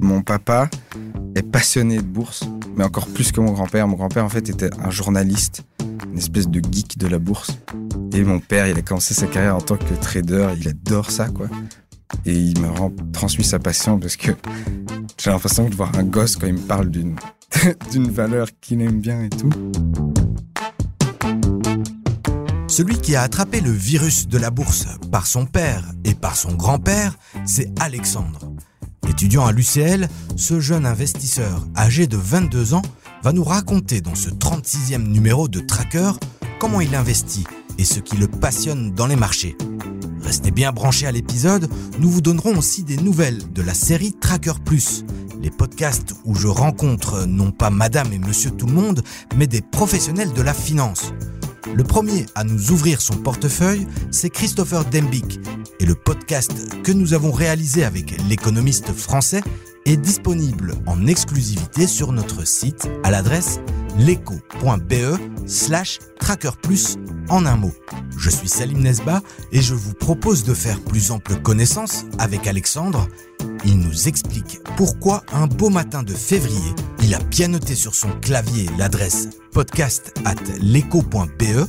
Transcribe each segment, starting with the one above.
Mon papa est passionné de bourse, mais encore plus que mon grand-père. Mon grand-père, en fait, était un journaliste, une espèce de geek de la bourse. Et mon père, il a commencé sa carrière en tant que trader. Il adore ça, quoi. Et il m'a transmis sa passion parce que j'ai l'impression de voir un gosse quand il me parle d'une valeur qu'il aime bien et tout. Celui qui a attrapé le virus de la bourse par son père et par son grand-père, c'est Alexandre. Étudiant à l'UCL, ce jeune investisseur âgé de 22 ans va nous raconter dans ce 36e numéro de Tracker comment il investit et ce qui le passionne dans les marchés. Restez bien branchés à l'épisode, nous vous donnerons aussi des nouvelles de la série Tracker Plus, les podcasts où je rencontre non pas madame et monsieur tout le monde, mais des professionnels de la finance. Le premier à nous ouvrir son portefeuille, c'est Christopher Dembick. Et le podcast que nous avons réalisé avec l'économiste français est disponible en exclusivité sur notre site à l'adresse leco.be slash tracker plus en un mot. Je suis Salim Nesba et je vous propose de faire plus ample connaissance avec Alexandre. Il nous explique pourquoi un beau matin de février, il a bien noté sur son clavier l'adresse podcast at leco.be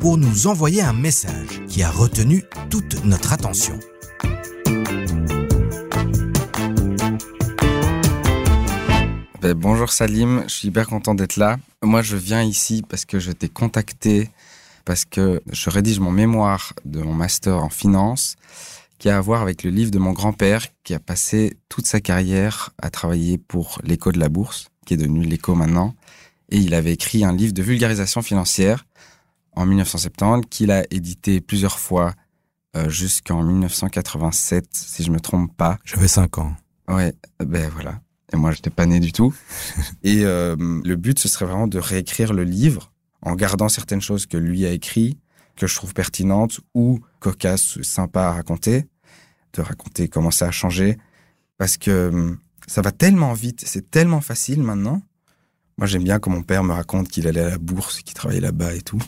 pour nous envoyer un message qui a retenu toute notre attention. Ben, bonjour Salim, je suis hyper content d'être là. Moi, je viens ici parce que je t'ai contacté, parce que je rédige mon mémoire de mon master en finance, qui a à voir avec le livre de mon grand-père, qui a passé toute sa carrière à travailler pour l'écho de la bourse, qui est devenu l'écho maintenant. Et il avait écrit un livre de vulgarisation financière en 1970, qu'il a édité plusieurs fois euh, jusqu'en 1987, si je me trompe pas. J'avais 5 ans. Ouais, ben voilà. Et moi, j'étais pas né du tout. et euh, le but, ce serait vraiment de réécrire le livre en gardant certaines choses que lui a écrit, que je trouve pertinentes ou cocasses, sympas à raconter, de raconter comment ça a changé, parce que euh, ça va tellement vite, c'est tellement facile maintenant. Moi, j'aime bien quand mon père me raconte qu'il allait à la bourse, qu'il travaillait là-bas et tout.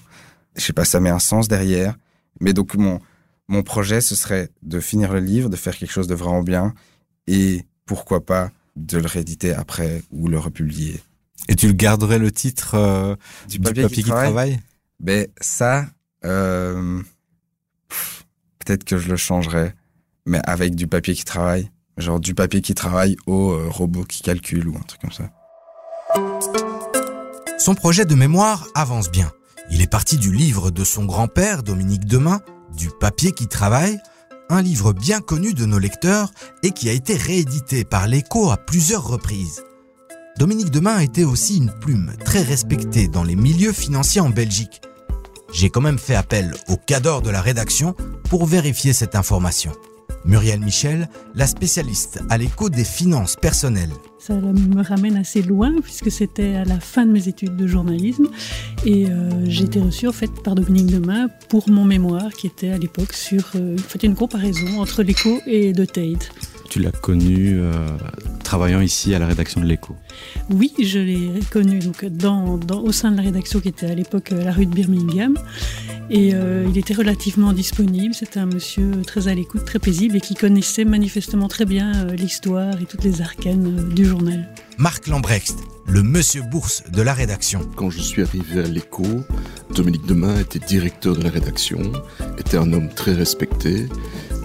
Je sais pas, ça met un sens derrière. Mais donc, mon, mon projet, ce serait de finir le livre, de faire quelque chose de vraiment bien et pourquoi pas de le rééditer après ou le republier. Et tu le garderais le titre euh, du, papier, qui, travaille, Ben ça, euh, peut-être que je le changerais, mais avec du papier qui travaille, genre du papier qui travaille au euh, robot qui calcule ou un truc comme ça. Son projet de mémoire avance bien. Il est parti du livre de son grand-père, Dominique Demain, du papier qui travaille, un livre bien connu de nos lecteurs et qui a été réédité par l'écho à plusieurs reprises. Dominique Demain était aussi une plume très respectée dans les milieux financiers en Belgique. J'ai quand même fait appel au cadre de la rédaction pour vérifier cette information. Muriel Michel, la spécialiste à l'écho des finances personnelles. Ça me ramène assez loin puisque c'était à la fin de mes études de journalisme et euh, j'ai été reçue en fait par Dominique Demain pour mon mémoire qui était à l'époque sur euh, une comparaison entre l'écho et de Tate. Tu l'as connu euh, travaillant ici à la rédaction de l'écho Oui, je l'ai connu donc, dans, au sein de la rédaction qui était à l'époque la rue de Birmingham. Et euh, il était relativement disponible. C'était un monsieur très à l'écoute, très paisible et qui connaissait manifestement très bien euh, l'histoire et toutes les arcanes euh, du journal. Marc Lambrecht, le monsieur bourse de la rédaction. Quand je suis arrivé à l'écho, Dominique Demain était directeur de la rédaction, était un homme très respecté.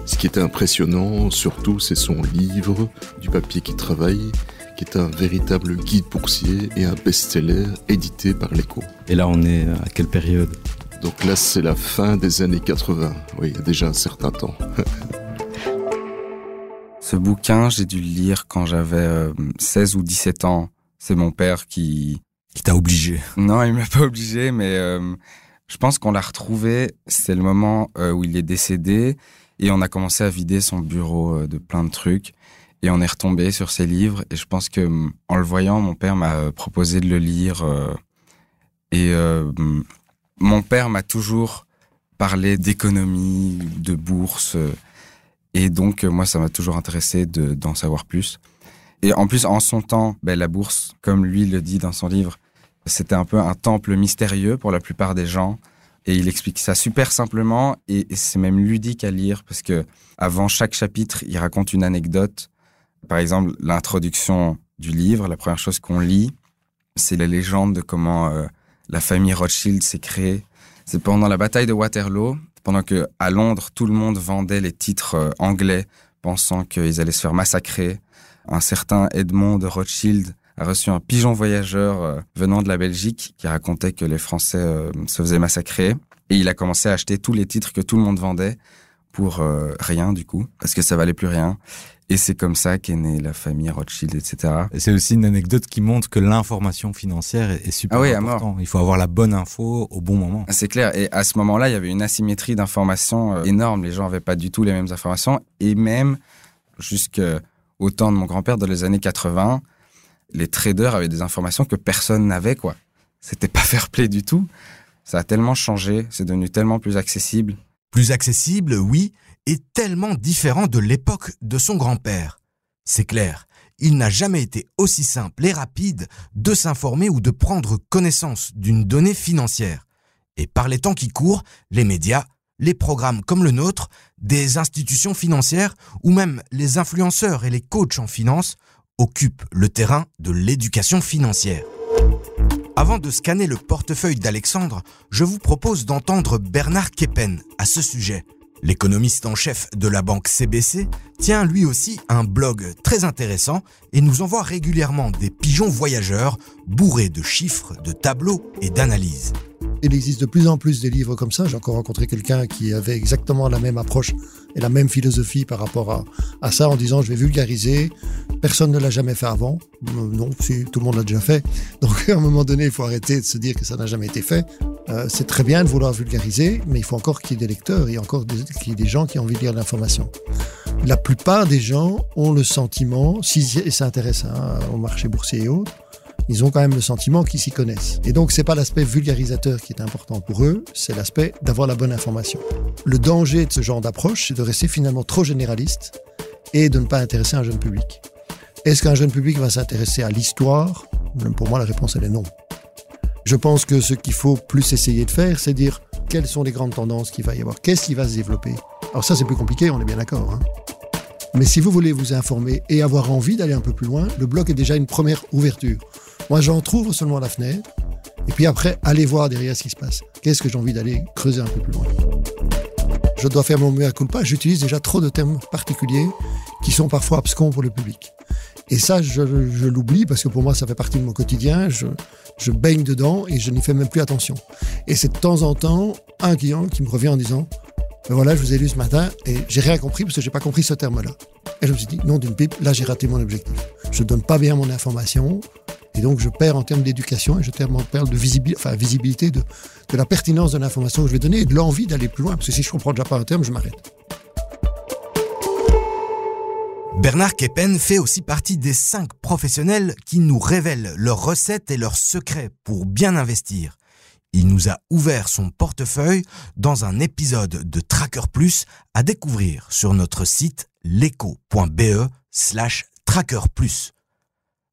Ce qui était impressionnant, surtout, c'est son livre, Du papier qui travaille, qui est un véritable guide boursier et un best-seller édité par l'écho. Et là, on est à quelle période? Donc là, c'est la fin des années 80. Oui, il y a déjà un certain temps. Ce bouquin, j'ai dû le lire quand j'avais 16 euh, ou 17 ans. C'est mon père qui... Qui t'a obligé Non, il m'a pas obligé, mais euh, je pense qu'on l'a retrouvé. C'est le moment euh, où il est décédé et on a commencé à vider son bureau de plein de trucs. Et on est retombé sur ses livres. Et je pense que en le voyant, mon père m'a proposé de le lire. et mon père m'a toujours parlé d'économie, de bourse. Et donc, moi, ça m'a toujours intéressé d'en savoir plus. Et en plus, en son temps, ben, la bourse, comme lui le dit dans son livre, c'était un peu un temple mystérieux pour la plupart des gens. Et il explique ça super simplement et, c'est même ludique à lire parce que avant chaque chapitre, il raconte une anecdote. Par exemple, l'introduction du livre, la première chose qu'on lit, c'est la légende de comment euh, la famille Rothschild s'est créée. C'est pendant la bataille de Waterloo, pendant que à Londres, tout le monde vendait les titres euh, anglais, pensant qu'ils allaient se faire massacrer. Un certain Edmond de Rothschild a reçu un pigeon voyageur euh, venant de la Belgique qui racontait que les Français euh, se faisaient massacrer. Et il a commencé à acheter tous les titres que tout le monde vendait pour euh, rien du coup, parce que ça valait plus rien. Et c'est comme ça qu'est née la famille Rothschild, etc. Et c'est aussi une anecdote qui montre que l'information financière est super ah oui, important. Il faut avoir la bonne info au bon moment. C'est clair. Et à ce moment-là, il y avait une asymétrie d'informations énorme. Les gens n'avaient pas du tout les mêmes informations. Et même jusqu'au temps de mon grand-père, dans les années 80, les traders avaient des informations que personne n'avait, quoi. C'était pas fair play du tout. Ça a tellement changé, c'est devenu tellement plus accessible. Plus accessible, oui, et tellement différent de l'époque de son grand-père. C'est clair, il n'a jamais été aussi simple et rapide de s'informer ou de prendre connaissance d'une donnée financière. Et par les temps qui courent, les médias, les programmes comme le nôtre, des institutions financières ou même les influenceurs et les coachs en finance occupe le terrain de l'éducation financière. Avant de scanner le portefeuille d'Alexandre, je vous propose d'entendre Bernard Keppen à ce sujet. L'économiste en chef de la banque CBC tient lui aussi un blog très intéressant et nous envoie régulièrement des pigeons voyageurs bourrés de chiffres, de tableaux et d'analyses. Il existe de plus en plus des livres comme ça. J'ai encore rencontré quelqu'un qui avait exactement la même approche et la même philosophie par rapport à, ça en disant je vais vulgariser. Personne ne l'a jamais fait avant. Euh, non, si, tout le monde l'a déjà fait. Donc à un moment donné, il faut arrêter de se dire que ça n'a jamais été fait. Euh, c'est très bien de vouloir vulgariser, mais il faut encore qu'il y ait des lecteurs, il y a encore qu'il y ait des gens qui ont envie de lire l'information. La plupart des gens ont le sentiment, s'ils s'intéressent hein, au marché boursier et autres, ils ont quand même le sentiment qu'ils s'y connaissent. Et donc, c'est pas l'aspect vulgarisateur qui est important pour eux, c'est l'aspect d'avoir la bonne information. Le danger de ce genre d'approche, c'est de rester finalement trop généraliste et de ne pas intéresser un jeune public. Est-ce qu'un jeune public va s'intéresser à l'histoire? Pour moi, la réponse, elle est non. Je pense que ce qu'il faut plus essayer de faire, c'est dire quelles sont les grandes tendances qu'il va y avoir, qu'est-ce qui va se développer. Alors ça, c'est plus compliqué, on est bien d'accord. Hein Mais si vous voulez vous informer et avoir envie d'aller un peu plus loin, le blog est déjà une première ouverture. Moi, j'en trouve seulement la fenêtre. Et puis après, aller voir derrière ce qui se passe. Qu'est-ce que j'ai envie d'aller creuser un peu plus loin? Je dois faire mon mea culpa. J'utilise déjà trop de termes particuliers qui sont parfois abscons pour le public. Et ça, je, l'oublie parce que pour moi, ça fait partie de mon quotidien. Je, je baigne dedans et je n'y fais même plus attention. Et c'est de temps en temps un client qui me revient en disant ben voilà, je vous ai lu ce matin et j'ai rien compris parce que j'ai pas compris ce terme-là. Et je me suis dit, non, d'une pipe, là j'ai raté mon objectif. Je donne pas bien mon information, et donc, je perds en termes d'éducation et je perds en termes de visibilité, enfin, visibilité de, de la pertinence de l'information que je vais donner et de l'envie d'aller plus loin. Parce que si je comprends déjà pas un terme, je m'arrête. Bernard Keppen fait aussi partie des cinq professionnels qui nous révèlent leurs recettes et leurs secrets pour bien investir. Il nous a ouvert son portefeuille dans un épisode de Tracker Plus à découvrir sur notre site leco.be slash Tracker Plus.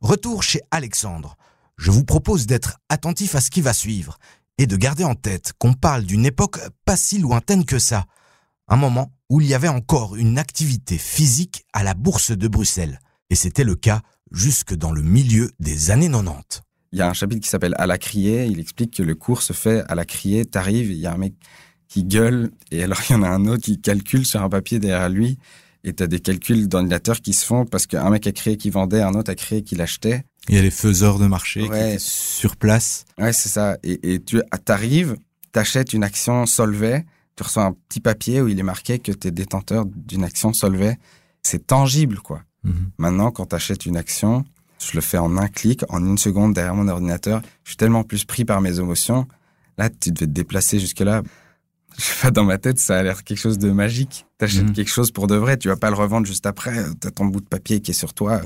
Retour chez Alexandre. Je vous propose d'être attentif à ce qui va suivre et de garder en tête qu'on parle d'une époque pas si lointaine que ça. Un moment où il y avait encore une activité physique à la bourse de Bruxelles. Et c'était le cas jusque dans le milieu des années 90. Il y a un chapitre qui s'appelle À la criée. Il explique que le cours se fait à la criée. T'arrives, il y a un mec qui gueule et alors il y en a un autre qui calcule sur un papier derrière lui et tu as des calculs d'ordinateur qui se font parce qu'un mec a créé qui vendait, un autre a créé qui l'achetait. Il y a les faiseurs de marché qui sur place. Ouais, c'est ça. Et, et tu arrives, t'achètes une action Solvay, tu reçois un petit papier où il est marqué que tu es détenteur d'une action Solvay. C'est tangible, quoi. Mhm. Maintenant, quand tu achètes une action, je le fais en un clic, en une seconde derrière mon ordinateur. Je suis tellement plus pris par mes émotions. Là, tu devais te déplacer jusque-là je sais pas, dans ma tête, ça a l'air quelque chose de magique. T'achètes mhm. quelque chose pour de vrai, tu vas pas le revendre juste après. T'as ton bout de papier qui est sur toi.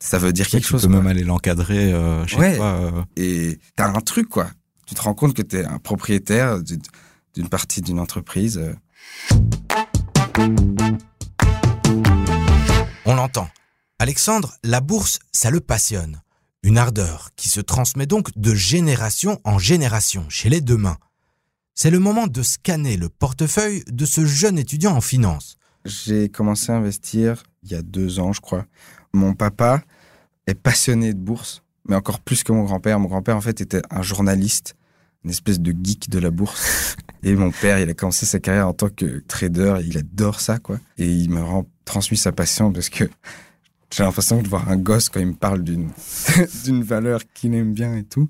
Ça veut dire quelque chose. Tu peux même aller l'encadrer euh, chez toi. Euh. Et t'as un truc, quoi. Tu te rends compte que t'es un propriétaire d'une partie d'une entreprise. Euh. On l'entend. Alexandre, la bourse, ça le passionne. Une ardeur qui se transmet donc de génération en génération chez les deux mains. C'est le moment de scanner le portefeuille de ce jeune étudiant en finance. J'ai commencé à investir il y a deux ans, je crois. Mon papa est passionné de bourse, mais encore plus que mon grand-père. Mon grand-père, en fait, était un journaliste, une espèce de geek de la bourse. Et mon père, il a commencé sa carrière en tant que trader. Il adore ça, quoi. Et il me rend transmis sa passion parce que j'ai l'impression de voir un gosse quand il me parle d'une d'une valeur qu'il aime bien et tout.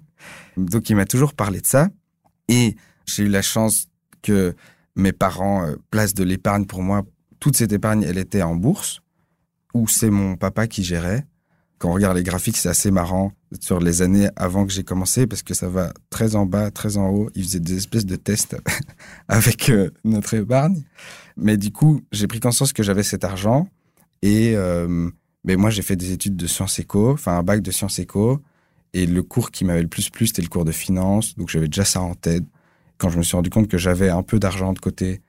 Donc il m'a toujours parlé de ça et j'ai eu la chance que mes parents euh, placent de l'épargne pour moi. Toute cette épargne, elle était en bourse ou c'est mon papa qui gérait. Quand on regarde les graphiques, c'est assez marrant sur les années avant que j'ai commencé parce que ça va très en bas, très en haut. Ils faisaient des espèces de tests avec euh, notre épargne. Mais du coup, j'ai pris conscience que j'avais cet argent et euh, mais moi, j'ai fait des études de sciences éco, enfin un bac de sciences éco. Et le cours qui m'avait le plus plu, c'était le cours de finance. Donc j'avais déjà ça en tête. Quand je me suis rendu compte que j'avais un peu d'argent de côté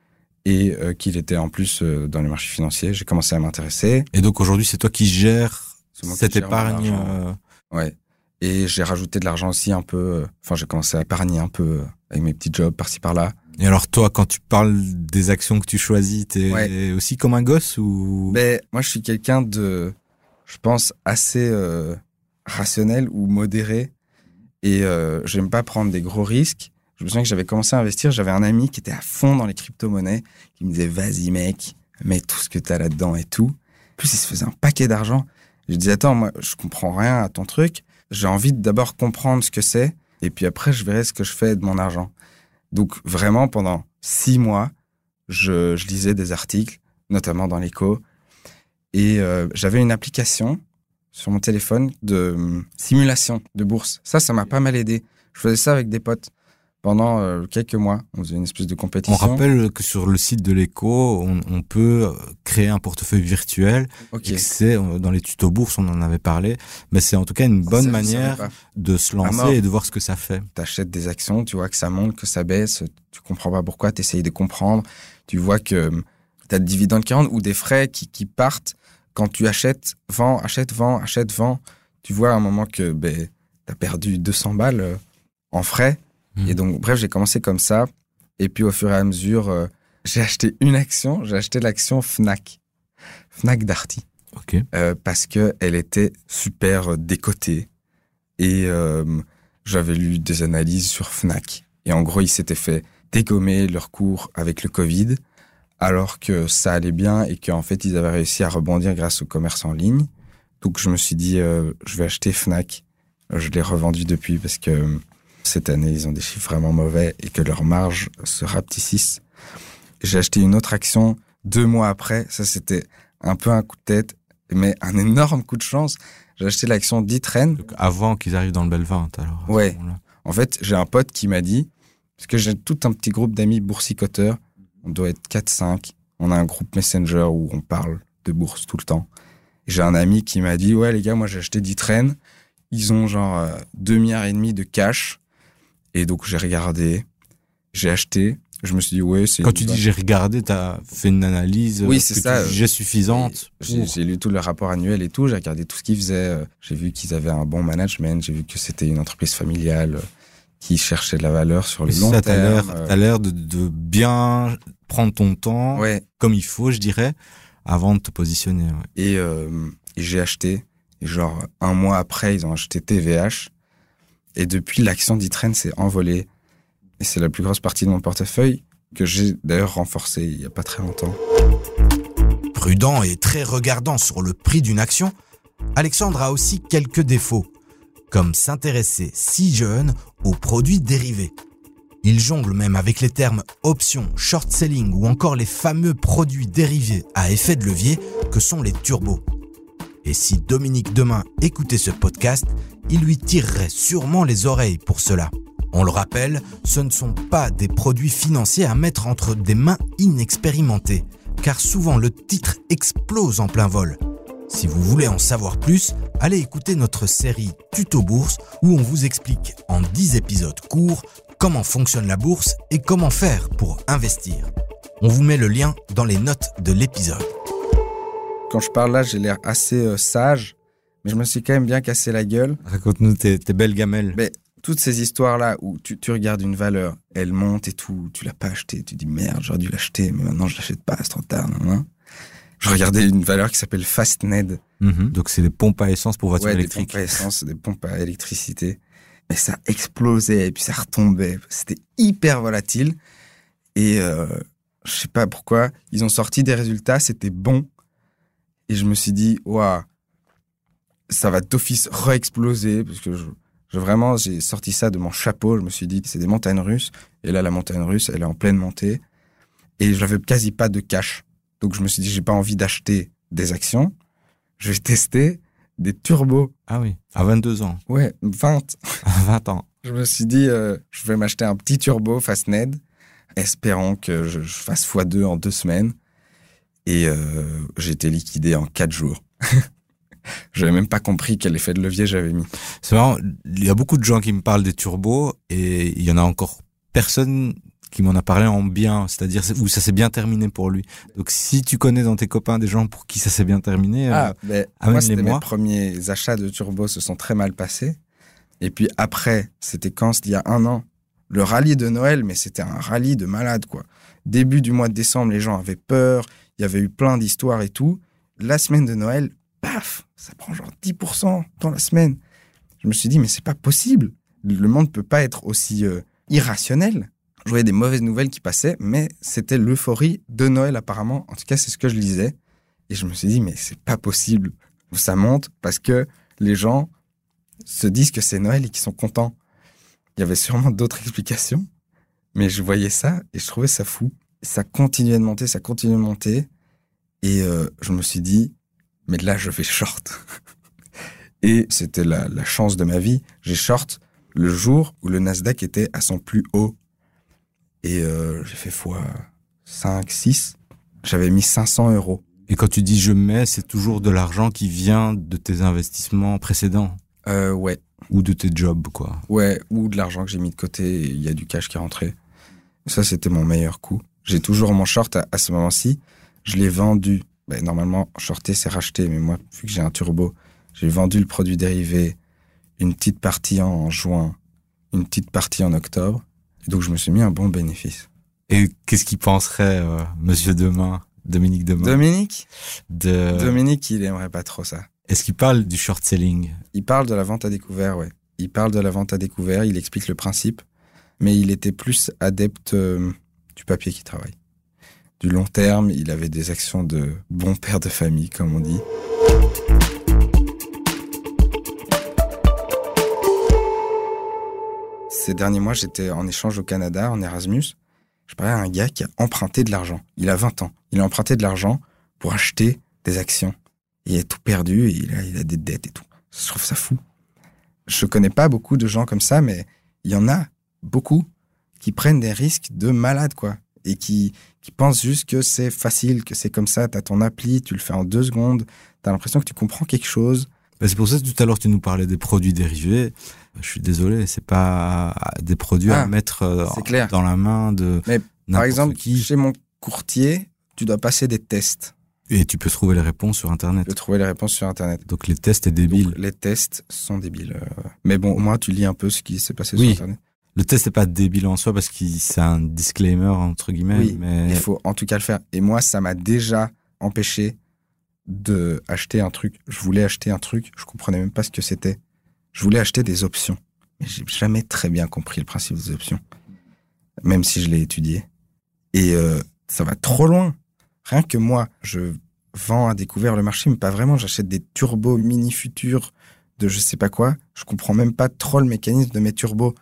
et euh, qu'il était en plus euh, dans les marchés financiers, j'ai commencé à m'intéresser. Et donc aujourd'hui, c'est toi qui gères cette épargne euh, Ouais. Et j'ai rajouté de l'argent aussi un peu. Enfin, j'ai commencé à épargner un peu avec mes petits jobs par-ci par-là. Et alors toi, quand tu parles des actions que tu choisis, t'es aussi comme un gosse ou? Ben moi, je suis quelqu'un de, je pense assez euh, rationnel ou modéré, et euh, j'aime pas prendre des gros risques. Je me souviens que j'avais commencé à investir, j'avais un ami qui était à fond dans les crypto-monnaies, qui me disait vas-y mec, mets tout ce que t'as là-dedans et tout. En plus, il se faisait un paquet d'argent. Je disais attends, moi, je comprends rien à ton truc. J'ai envie d'abord comprendre ce que c'est, et puis après, je verrai ce que je fais de mon argent. Donc vraiment, pendant six mois, je, lisais des articles, notamment dans l'écho, et euh, j'avais une application sur mon téléphone de hum, simulation de bourse. Ça, ça m'a pas mal aidé. Je faisais ça avec des potes pendant euh, quelques mois. On faisait une espèce de compétition. On rappelle que sur le site de l'écho, on, peut euh, créer un portefeuille virtuel. C'est euh, dans les tutos bourse, on en avait parlé, mais c'est en tout cas une bonne manière de se lancer et de voir ce que ça fait. Tu achètes des actions, tu vois que ça monte, que ça baisse, tu comprends pas pourquoi, tu essayes de comprendre, tu vois que hum, tu as des dividendes qui rentrent ou des frais qui, qui partent quand tu achètes, vends, achètes, vends, achètes, vends. Tu vois à un moment que ben, tu as perdu 200 balles en frais et donc, bref, j'ai commencé comme ça. Et puis, au fur et à mesure, euh, j'ai acheté une action. J'ai acheté l'action Fnac. Fnac Darty. OK. Euh, parce que elle était super euh, décotée. Et j'avais lu des analyses sur Fnac. Et en gros, ils s'étaient fait dégommer leur cours avec le Covid, alors que ça allait bien et qu'en fait, ils avaient réussi à rebondir grâce au commerce en ligne. Donc, je me suis dit, je vais acheter Fnac. Je l'ai revendu depuis parce que cette année, ils ont des chiffres vraiment mauvais et que leur marge se rapetississe. J'ai acheté une autre action deux mois après. Ça, c'était un peu un coup de tête, mais un énorme coup de chance. J'ai acheté l'action d'Itren. Avant qu'ils arrivent dans le Belvin, alors. Ouais. En fait, j'ai un pote qui m'a dit, parce que j'ai tout un petit groupe d'amis boursicoteurs. On doit être 4-5. On a un groupe Messenger où on parle de bourse tout le temps. J'ai un ami qui m'a dit, ouais, les gars, moi, j'ai acheté d'Itren. Ils ont genre 2 euh, milliards et demi de cash. Et donc j'ai regardé, j'ai acheté. Je me suis dit ouais c'est. Quand tu dis j'ai regardé, t'as fait une analyse. Oui c'est ça. J'ai suffisante. J'ai lu tout le rapport annuel et tout. J'ai regardé tout ce qu'ils faisaient. J'ai vu qu'ils avaient un bon management. J'ai vu que c'était une entreprise familiale euh, qui cherchait de la valeur sur le long terme. T'as l'air de, de, bien prendre ton temps, ouais. comme il faut, je dirais, avant de te positionner. Et, euh, et j'ai acheté. Et genre un mois après, ils ont acheté TVH. Et depuis, l'action d'Itrain s'est envolée. Et c'est la plus grosse partie de mon portefeuille que j'ai d'ailleurs renforcé il n'y a pas très longtemps. Prudent et très regardant sur le prix d'une action, Alexandre a aussi quelques défauts, comme s'intéresser si jeune aux produits dérivés. Il jongle même avec les termes options, short selling ou encore les fameux produits dérivés à effet de levier que sont les turbos. Et si Dominique demain écoutait ce podcast, il lui tirerait sûrement les oreilles pour cela. On le rappelle, ce ne sont pas des produits financiers à mettre entre des mains inexpérimentées, car souvent le titre explose en plein vol. Si vous voulez en savoir plus, allez écouter notre série Tuto Bourse où on vous explique en 10 épisodes courts comment fonctionne la bourse et comment faire pour investir. On vous met le lien dans les notes de l'épisode. Quand je parle là, j'ai l'air assez euh, sage, mais je me suis quand même bien cassé la gueule. Raconte-nous tes, belles gamelles. Mais toutes ces histoires-là où tu, regardes une valeur, elle monte et tout, tu l'as pas acheté, tu dis merde, j'aurais dû l'acheter, mais maintenant je l'achète pas, c'est trop tard. Non, Je regardais une valeur qui s'appelle Fastned. Mhm. Donc c'est des pompes à essence pour voitures électriques. Des pompes à essence, des pompes à électricité. Mais ça explosait et puis ça retombait. C'était hyper volatile. Et euh, je sais pas pourquoi, ils ont sorti des résultats, c'était bon. Et je me suis dit, waouh, ça va d'office re-exploser parce que je, vraiment, j'ai sorti ça de mon chapeau. Je me suis dit, c'est des montagnes russes. Et là, la montagne russe, elle est en pleine montée. Et je n'avais quasi pas de cash. Donc, je me suis dit, j'ai pas envie d'acheter des actions. Je vais tester des turbos. Ah oui, à 22 ans. Ouais, 20. À 20 ans. Je me suis dit, euh, je vais m'acheter un petit turbo Fastned, espérant que je, fasse x2 en deux semaines. Et euh, j'ai été liquidé en quatre jours. Je n'avais même pas compris quel effet de levier j'avais mis. C'est marrant, il y a beaucoup de gens qui me parlent des turbos et il y en a encore personne qui m'en a parlé en bien, c'est-à-dire où ça s'est bien terminé pour lui. Donc si tu connais dans tes copains des gens pour qui ça s'est bien terminé, euh, ah, ben, moi c'était mes premiers achats de turbos se sont très mal passés. Et puis après, c'était quand? Il y a un an, le rallye de Noël, mais c'était un rallye de malade quoi. Début du mois de décembre, les gens avaient peur, il y avait eu plein d'histoires et tout. La semaine de Noël, paf, ça prend genre 10% dans la semaine. Je me suis dit, mais c'est pas possible. Le monde peut pas être aussi euh, irrationnel. Je voyais des mauvaises nouvelles qui passaient, mais c'était l'euphorie de Noël apparemment. En tout cas, c'est ce que je lisais. Et je me suis dit, mais c'est pas possible. Ça monte parce que les gens se disent que c'est Noël et qu'ils sont contents. Il y avait sûrement d'autres explications, mais je voyais ça et je trouvais ça fou. Ça continuait de monter, ça continuait de monter. Et euh, je me suis dit, mais là, je fais short. Et c'était la, chance de ma vie. J'ai short le jour où le Nasdaq était à son plus haut. Et euh, j'ai fait fois 5, 6. J'avais mis 500 euros. Et quand tu dis je mets, c'est toujours de l'argent qui vient de tes investissements précédents? Euh, Ouais. Ou de tes jobs, quoi. Ouais, ou de l'argent que j'ai mis de côté il y a du cash qui est rentré. Ça, c'était mon meilleur coup. J'ai toujours mon short à ce moment-ci. Je l'ai vendu ben, normalement, shorter, c'est racheter. Mais moi, vu que j'ai un turbo, j'ai vendu le produit dérivé, une petite partie en juin, une petite partie en octobre. Et donc, je me suis mis un bon bénéfice. Et qu'est-ce qu'il penserait, euh, monsieur Demain, Dominique Demain Dominique? De... Dominique, il aimerait pas trop ça. Est-ce qu'il parle du short selling? Il parle de la vente à découvert, ouais. Il parle de la vente à découvert, il explique le principe, mais il était plus adepte euh, du papier qui travaille du long terme. Il avait des actions de bon père de famille, comme on dit. Ces derniers mois, j'étais en échange au Canada, en Erasmus. Je parlais à un gars qui a emprunté de l'argent. Il a 20 ans. Il a emprunté de l'argent pour acheter des actions. Il a tout perdu et il a, des dettes et tout. Je trouve ça fou. Je connais pas beaucoup de gens comme ça, mais il y en a beaucoup qui prennent des risques de malades, quoi et qui, qui pensent juste que c'est facile, que c'est comme ça, tu as ton appli, tu le fais en deux secondes, tu as l'impression que tu comprends quelque chose. Bah, c'est pour ça que tout à l'heure tu nous parlais des produits dérivés. Je suis désolé, c'est pas des produits à ah, mettre euh, dans la main de Mais par exemple, qui. chez mon courtier, tu dois passer des tests. Et tu peux trouver les réponses sur Internet. Tu peux trouver les réponses sur Internet. Donc les tests sont débiles. les tests sont débiles. Euh. Mais bon, au moins tu lis un peu ce qui s'est passé sur Internet. Le test n'est pas débile en soi parce que c'est un disclaimer entre guillemets. Oui, mais il faut en tout cas le faire. Et moi, ça m'a déjà empêché de acheter un truc. Je voulais acheter un truc, je comprenais même pas ce que c'était. Je voulais acheter des options, mais j'ai jamais très bien compris le principe des options, même si je l'ai étudié. Et euh, ça va trop loin. Rien que moi, je vends à découvert le marché, mais pas vraiment. J'achète des turbos mini futurs de je sais pas quoi. Je comprends même pas trop le mécanisme de mes turbos.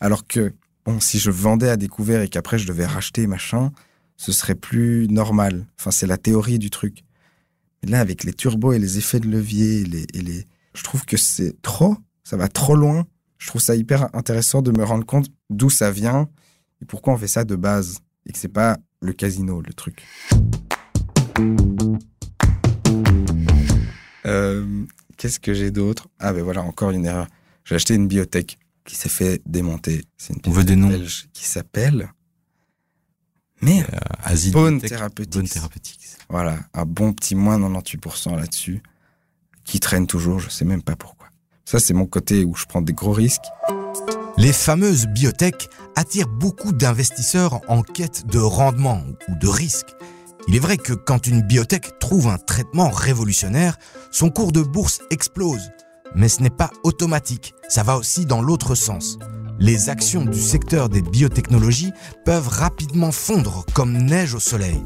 Alors que, bon, si je vendais à découvert et qu'après je devais racheter machin, ce serait plus normal. Enfin, c'est la théorie du truc. Mais là, avec les turbos et les effets de levier, et les, je trouve que c'est trop, ça va trop loin. Je trouve ça hyper intéressant de me rendre compte d'où ça vient et pourquoi on fait ça de base et que c'est pas le casino, le truc. Euh, qu'est-ce que j'ai d'autre? Ah ben voilà, encore une erreur. J'ai acheté une biotech qui s'est fait démonter. C'est une On veut des noms. belge qui s'appelle mais euh, Bone Therapeutics. Voilà, un bon petit moins 98% là-dessus, qui traîne toujours, je sais même pas pourquoi. Ça, c'est mon côté où je prends des gros risques. Les fameuses biotech attirent beaucoup d'investisseurs en quête de rendement ou de risque. Il est vrai que quand une biotech trouve un traitement révolutionnaire, son cours de bourse explose. Mais ce n'est pas automatique, ça va aussi dans l'autre sens. Les actions du secteur des biotechnologies peuvent rapidement fondre comme neige au soleil.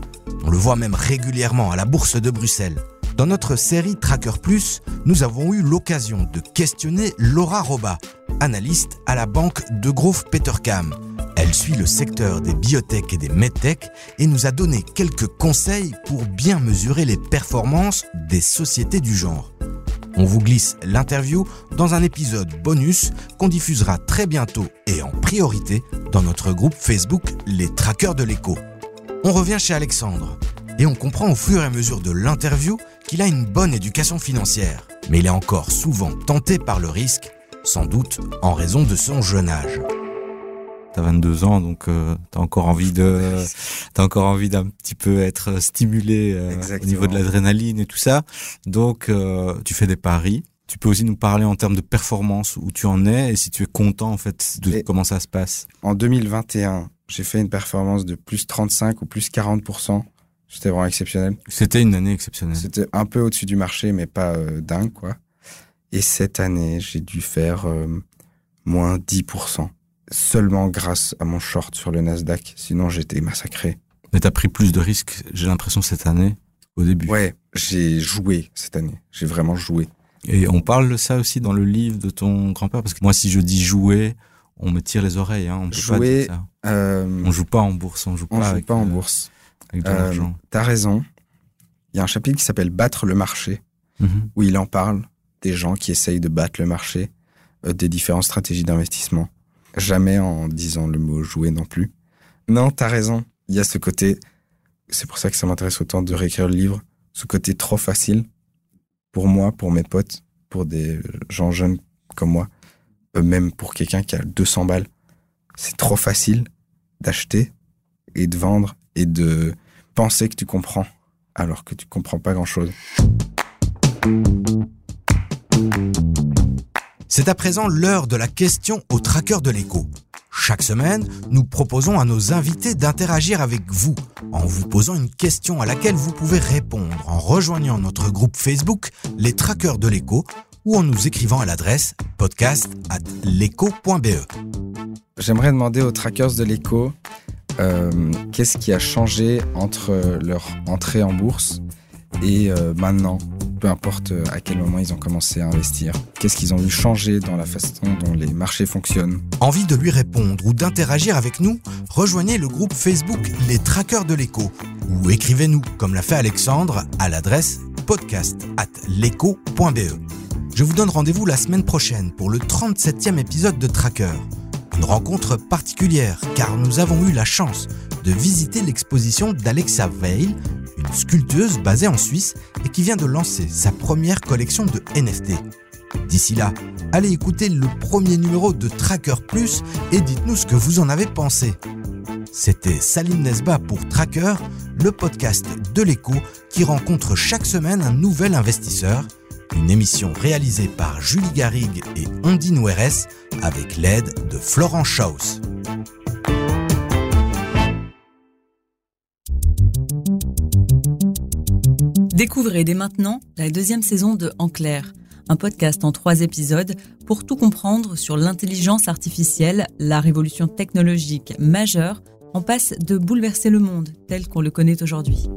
On le voit même régulièrement à la bourse de Bruxelles. Dans notre série Tracker Plus, nous avons eu l'occasion de questionner Laura Roba, analyste à la banque de Grove Petercam. Elle suit le secteur des biotech et des medtech et nous a donné quelques conseils pour bien mesurer les performances des sociétés du genre. On vous glisse l'interview dans un épisode bonus qu'on diffusera très bientôt et en priorité dans notre groupe Facebook Les Traqueurs de l'écho. On revient chez Alexandre et on comprend au fur et à mesure de l'interview qu'il a une bonne éducation financière, mais il est encore souvent tenté par le risque, sans doute en raison de son jeune âge. T'as 22 ans, donc euh, t'as encore envie de, t'as encore envie d'un petit peu être stimulé euh, au niveau de l'adrénaline et tout ça. Donc euh, tu fais des paris. Tu peux aussi nous parler en termes de performance où tu en es et si tu es content en fait de comment ça se passe. En 2021, j'ai fait une performance de plus 35 ou plus 40% C'était vraiment exceptionnel. C'était une année exceptionnelle. C'était un peu au-dessus du marché, mais pas dingue quoi. Et cette année, j'ai dû faire moins 10 seulement grâce à mon short sur le Nasdaq. Sinon, j'étais massacré. Mais t'as pris plus de risques, j'ai l'impression, cette année, au début. Ouais, j'ai joué cette année. J'ai vraiment joué. Et on parle de ça aussi dans le livre de ton grand-père, parce que moi, si je dis jouer, on me tire les oreilles. Hein. On peut jouer, pas dire ça. Euh, on joue pas en bourse, on joue pas, joue pas en euh, bourse. Avec de euh, l'argent. T'as raison. Il y a un chapitre qui s'appelle Battre le marché, mhm. où il en parle des gens qui essayent de battre le marché, des différentes stratégies d'investissement. Jamais en disant le mot jouer non plus. Non, t'as raison. Il y a ce côté, c'est pour ça que ça m'intéresse autant de réécrire le livre, ce côté trop facile pour moi, pour mes potes, pour des gens jeunes comme moi, même pour quelqu'un qui a 200 balles. C'est trop facile d'acheter et de vendre et de penser que tu comprends alors que tu comprends pas grand chose. C'est à présent l'heure de la question au tracker de l'écho. Chaque semaine, nous proposons à nos invités d'interagir avec vous en vous posant une question à laquelle vous pouvez répondre en rejoignant notre groupe Facebook Les Traqueurs de l'écho ou en nous écrivant à l'adresse podcast at J'aimerais demander aux trackers de l'écho euh, qu'est-ce qui a changé entre leur entrée en bourse et euh, maintenant? Peu importe euh, à quel moment ils ont commencé à investir. Qu'est-ce qu'ils ont eu changer dans la façon dont les marchés fonctionnent? Envie de lui répondre ou d'interagir avec nous? Rejoignez le groupe Facebook Les Traqueurs de l'écho ou écrivez-nous, comme l'a fait Alexandre, à l'adresse podcast at Je vous donne rendez-vous la semaine prochaine pour le 37e épisode de Tracker. Une rencontre particulière car nous avons eu la chance de visiter l'exposition d'Alexa Veil, une sculpteuse basée en Suisse et qui vient de lancer sa première collection de NFT. D'ici là, allez écouter le premier numéro de Tracker Plus et dites-nous ce que vous en avez pensé. C'était Salim Nesba pour Tracker, le podcast de l'écho qui rencontre chaque semaine un nouvel investisseur. Une émission réalisée par Julie Garrigue et Ondine Oueres avec l'aide de Florent Schaus. Découvrez dès maintenant la deuxième saison de En clair, un podcast en trois épisodes pour tout comprendre sur l'intelligence artificielle, la révolution technologique majeure en passe de bouleverser le monde tel qu'on le connaît aujourd'hui.